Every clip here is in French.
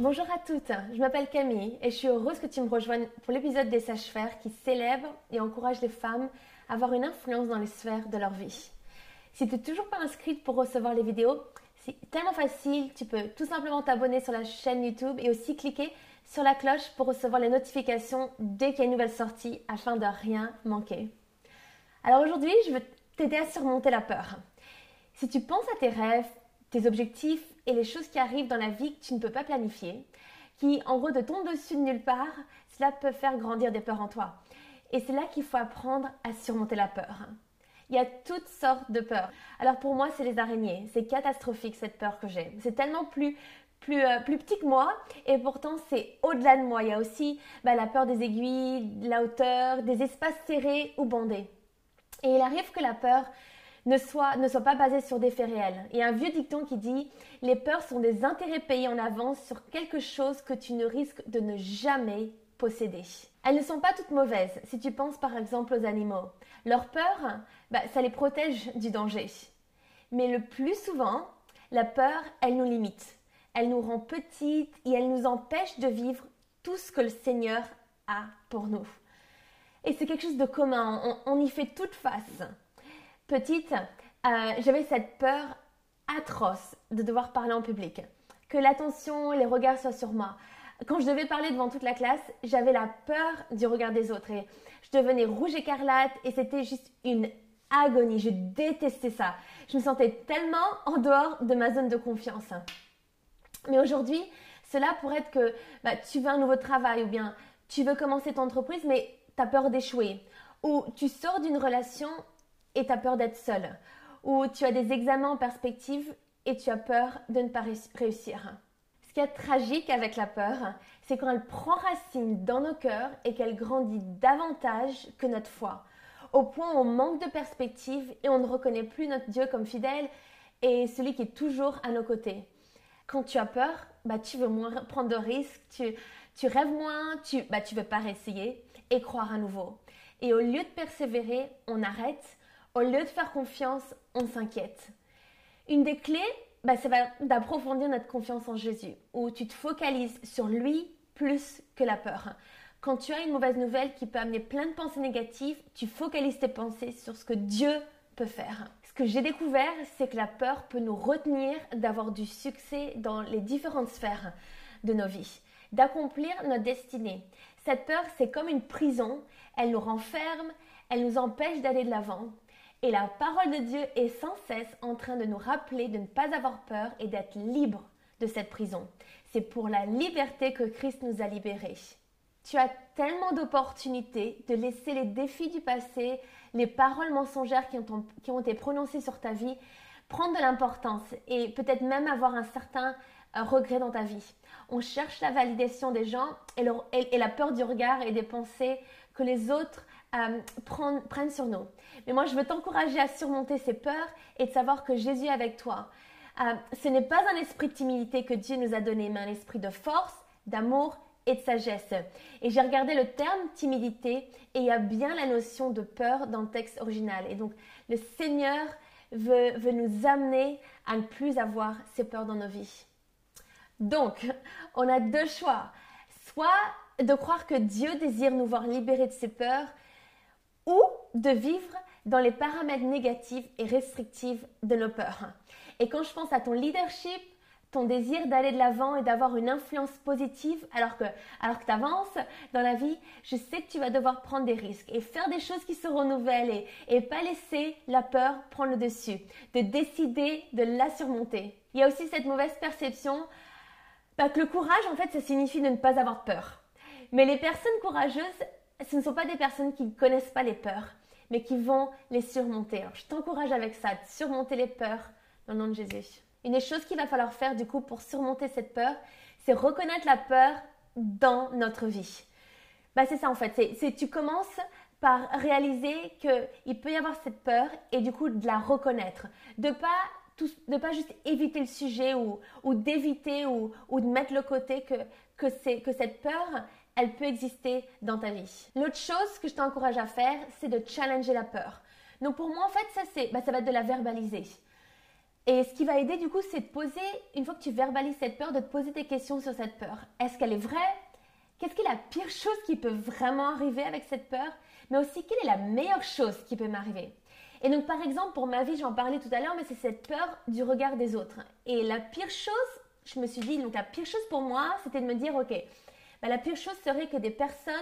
Bonjour à toutes, je m'appelle Camille et je suis heureuse que tu me rejoignes pour l'épisode des sages-faire qui célèbre et encourage les femmes à avoir une influence dans les sphères de leur vie. Si tu n'es toujours pas inscrite pour recevoir les vidéos, c'est tellement facile, tu peux tout simplement t'abonner sur la chaîne YouTube et aussi cliquer sur la cloche pour recevoir les notifications dès qu'il y a une nouvelle sortie afin de rien manquer. Alors aujourd'hui, je veux t'aider à surmonter la peur. Si tu penses à tes rêves, tes objectifs et les choses qui arrivent dans la vie que tu ne peux pas planifier, qui en gros te tombent dessus de nulle part, cela peut faire grandir des peurs en toi. Et c'est là qu'il faut apprendre à surmonter la peur. Il y a toutes sortes de peurs. Alors pour moi, c'est les araignées. C'est catastrophique cette peur que j'ai. C'est tellement plus plus, euh, plus petit que moi et pourtant c'est au-delà de moi. Il y a aussi bah, la peur des aiguilles, la hauteur, des espaces serrés ou bandés. Et il arrive que la peur ne soit, ne pas basée sur des faits réels. A un vieux dicton qui dit Les peurs sont des intérêts payés en avance sur quelque chose que tu ne risques de ne jamais posséder. Elles ne sont pas toutes mauvaises si tu penses par exemple aux animaux. Leur peur, bah, ça les protège du danger. Mais le plus souvent, la peur, elle nous limite. Elle nous rend petites et elle nous empêche de vivre tout ce que le Seigneur a pour nous. Et c'est quelque chose de commun, on, y fait toute face. Petite, euh, j'avais cette peur atroce de devoir parler en public, que l'attention, les regards soient sur moi. Quand je devais parler devant toute la classe, j'avais la peur du regard des autres et je devenais rouge écarlate et c'était juste une agonie. Je détestais ça. Je me sentais tellement en dehors de ma zone de confiance. Mais aujourd'hui, cela pourrait être que bah, tu veux un nouveau travail ou bien tu veux commencer ton entreprise, mais tu as peur d'échouer. Ou tu sors d'une relation et tu as peur d'être seule. Ou tu as des examens en perspective et tu as peur de ne pas réussir. Ce qui est tragique avec la peur, c'est quand elle prend racine dans nos cœurs et qu'elle grandit davantage que notre foi. Au point où on manque de perspective et on ne reconnaît plus notre Dieu comme fidèle et celui qui est toujours à nos côtés. Quand tu as peur, bah, tu veux moins prendre de risques, tu, tu rêves moins, tu ne bah, tu veux pas réessayer et croire à nouveau. Et au lieu de persévérer, on arrête. Au lieu de faire confiance, on s'inquiète. Une des clés, bah, c'est d'approfondir notre confiance en Jésus, où tu te focalises sur lui plus que la peur. Quand tu as une mauvaise nouvelle qui peut amener plein de pensées négatives, tu focalises tes pensées sur ce que Dieu peut faire. Ce que j'ai découvert, c'est que la peur peut nous retenir d'avoir du succès dans les différentes sphères de nos vies, d'accomplir notre destinée. Cette peur, c'est comme une prison, elle nous renferme, elle nous empêche d'aller de l'avant. Et la parole de Dieu est sans cesse en train de nous rappeler de ne pas avoir peur et d'être libre de cette prison. C'est pour la liberté que Christ nous a libérés. Tu as tellement d'opportunités de laisser les défis du passé, les paroles mensongères qui ont, été prononcées sur ta vie, prendre de l'importance et peut-être même avoir un certain euh, regret dans ta vie. On cherche la validation des gens et, la peur du regard et des pensées que les autres euh, prennent, sur nous. Mais moi, je veux t'encourager à surmonter ces peurs et de savoir que Jésus est avec toi. Euh, ce n'est pas un esprit de timidité que Dieu nous a donné, mais un esprit de force, d'amour et de sagesse. Et j'ai regardé le terme timidité et il y a bien la notion de peur dans le texte original. Et donc le Seigneur veut, veut nous amener à ne plus avoir ces peurs dans nos vies. Donc, on a deux choix. Soit de croire que Dieu désire nous voir libérés de ces peurs ou de vivre dans les paramètres négatifs et restrictifs de nos peurs. Et quand je pense à ton leadership, ton désir d'aller de l'avant et d'avoir une influence positive alors que, alors que tu avances dans la vie, je sais que tu vas devoir prendre des risques et faire des choses qui se renouvellent et, et pas laisser la peur prendre le dessus, de décider de la surmonter. Il y a aussi cette mauvaise perception bah, que le courage, en fait, ça signifie de ne pas avoir peur. Mais les personnes courageuses, ce ne sont pas des personnes qui ne connaissent pas les peurs, mais qui vont les surmonter. Je t'encourage avec ça, de surmonter les peurs dans le nom de Jésus. Une des choses qu'il va falloir faire du coup pour surmonter cette peur, c'est reconnaître la peur dans notre vie. Bah, c'est ça en fait, c'est tu commences par réaliser qu'il peut y avoir cette peur et du coup de la reconnaître. De pas de pas juste éviter le sujet ou, ou d'éviter ou, ou, de mettre le côté que, que, que cette peur, elle peut exister dans ta vie. L'autre chose que je t'encourage à faire, c'est de challenger la peur. Donc pour moi, en fait, ça, c'est, bah, ça va être de la verbaliser. Et ce qui va aider du coup, c'est de poser, une fois que tu verbalises cette peur, de te poser des questions sur cette peur. Est-ce qu'elle est vraie? Qu'est-ce qui est la pire chose qui peut vraiment arriver avec cette peur? Mais aussi, quelle est la meilleure chose qui peut m'arriver? Et donc, par exemple, pour ma vie, j'en parlais tout à l'heure, mais c'est cette peur du regard des autres. Et la pire chose, je me suis dit, donc la pire chose pour moi, c'était de me dire, ok, bah, la pire chose serait que des personnes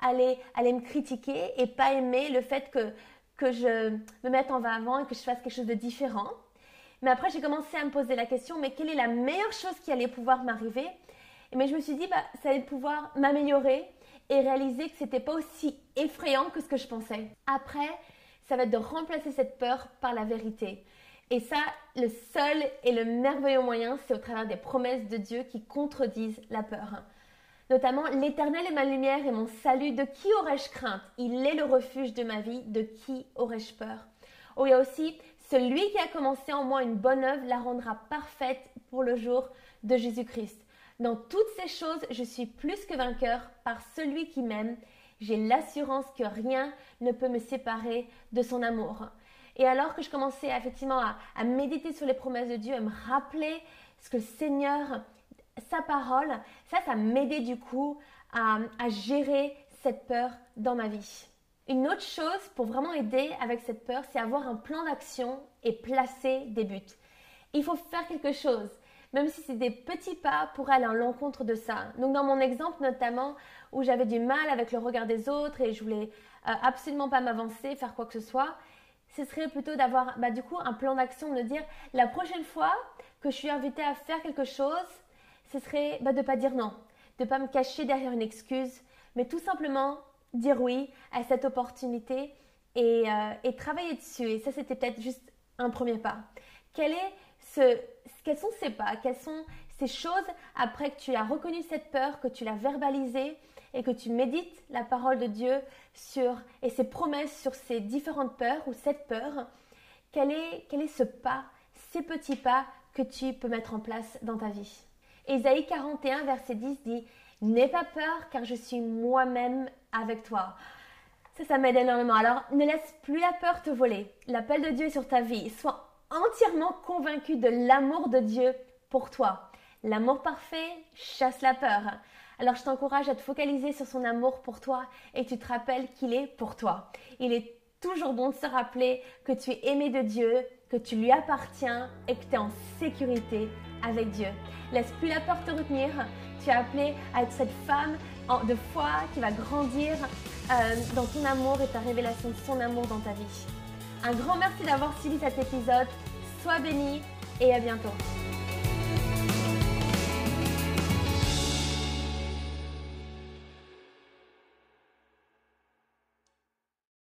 allaient, me critiquer et pas aimer le fait que, que je me mette en avant et que je fasse quelque chose de différent. Mais après, j'ai commencé à me poser la question, mais quelle est la meilleure chose qui allait pouvoir m'arriver? Mais je me suis dit, bah, ça allait pouvoir m'améliorer et réaliser que c'était pas aussi effrayant que ce que je pensais. Après, ça va être de remplacer cette peur par la vérité. Et ça, le seul et le merveilleux moyen, c'est au travers des promesses de Dieu qui contredisent la peur. Notamment, l'Éternel est ma lumière et mon salut. De qui aurais-je crainte? Il est le refuge de ma vie. De qui aurais-je peur? Oh, il y a aussi celui qui a commencé en moi une bonne œuvre la rendra parfaite pour le jour de Jésus-Christ. Dans toutes ces choses, je suis plus que vainqueur par celui qui m'aime. J'ai l'assurance que rien ne peut me séparer de son amour. Et alors que je commençais effectivement à, méditer sur les promesses de Dieu, à me rappeler ce que le Seigneur, sa parole, ça, ça m'aidait du coup à gérer cette peur dans ma vie. Une autre chose pour vraiment aider avec cette peur, c'est avoir un plan d'action et placer des buts. Il faut faire quelque chose, même si c'est des petits pas pour aller à l'encontre de ça. Donc dans mon exemple notamment, où j'avais du mal avec le regard des autres et je voulais euh, absolument pas m'avancer, faire quoi que ce soit, ce serait plutôt d'avoir bah, du coup un plan d'action, de dire la prochaine fois que je suis invitée à faire quelque chose, ce serait bah, de ne pas dire non, de ne pas me cacher derrière une excuse, mais tout simplement dire oui à cette opportunité et, euh, travailler dessus. Et ça, c'était peut-être juste un premier pas. Quel est ce, quels sont ces pas? Quelles sont ces choses après que tu as reconnu cette peur, que tu l'as verbalisée et que tu médites la parole de Dieu sur et ses promesses sur ces différentes peurs ou cette peur? Quel est ce pas, ces petits pas que tu peux mettre en place dans ta vie? Ésaïe 41, verset 10 dit N'aie pas peur car je suis moi-même avec toi. Ça, ça m'aide énormément. Alors, ne laisse plus la peur te voler. L'appel de Dieu est sur ta vie. Sois entièrement convaincu de l'amour de Dieu pour toi. L'amour parfait chasse la peur. Alors, je t'encourage à te focaliser sur son amour pour toi et tu te rappelles qu'il est pour toi. Il est toujours bon de se rappeler que tu es aimé de Dieu, que tu lui appartiens et que tu es en sécurité avec Dieu. Laisse plus la peur te retenir. Tu es appelé à être cette femme de foi qui va grandir euh, dans ton amour et ta révélation de son amour dans ta vie. Un grand merci d'avoir suivi cet épisode. Sois béni et à bientôt.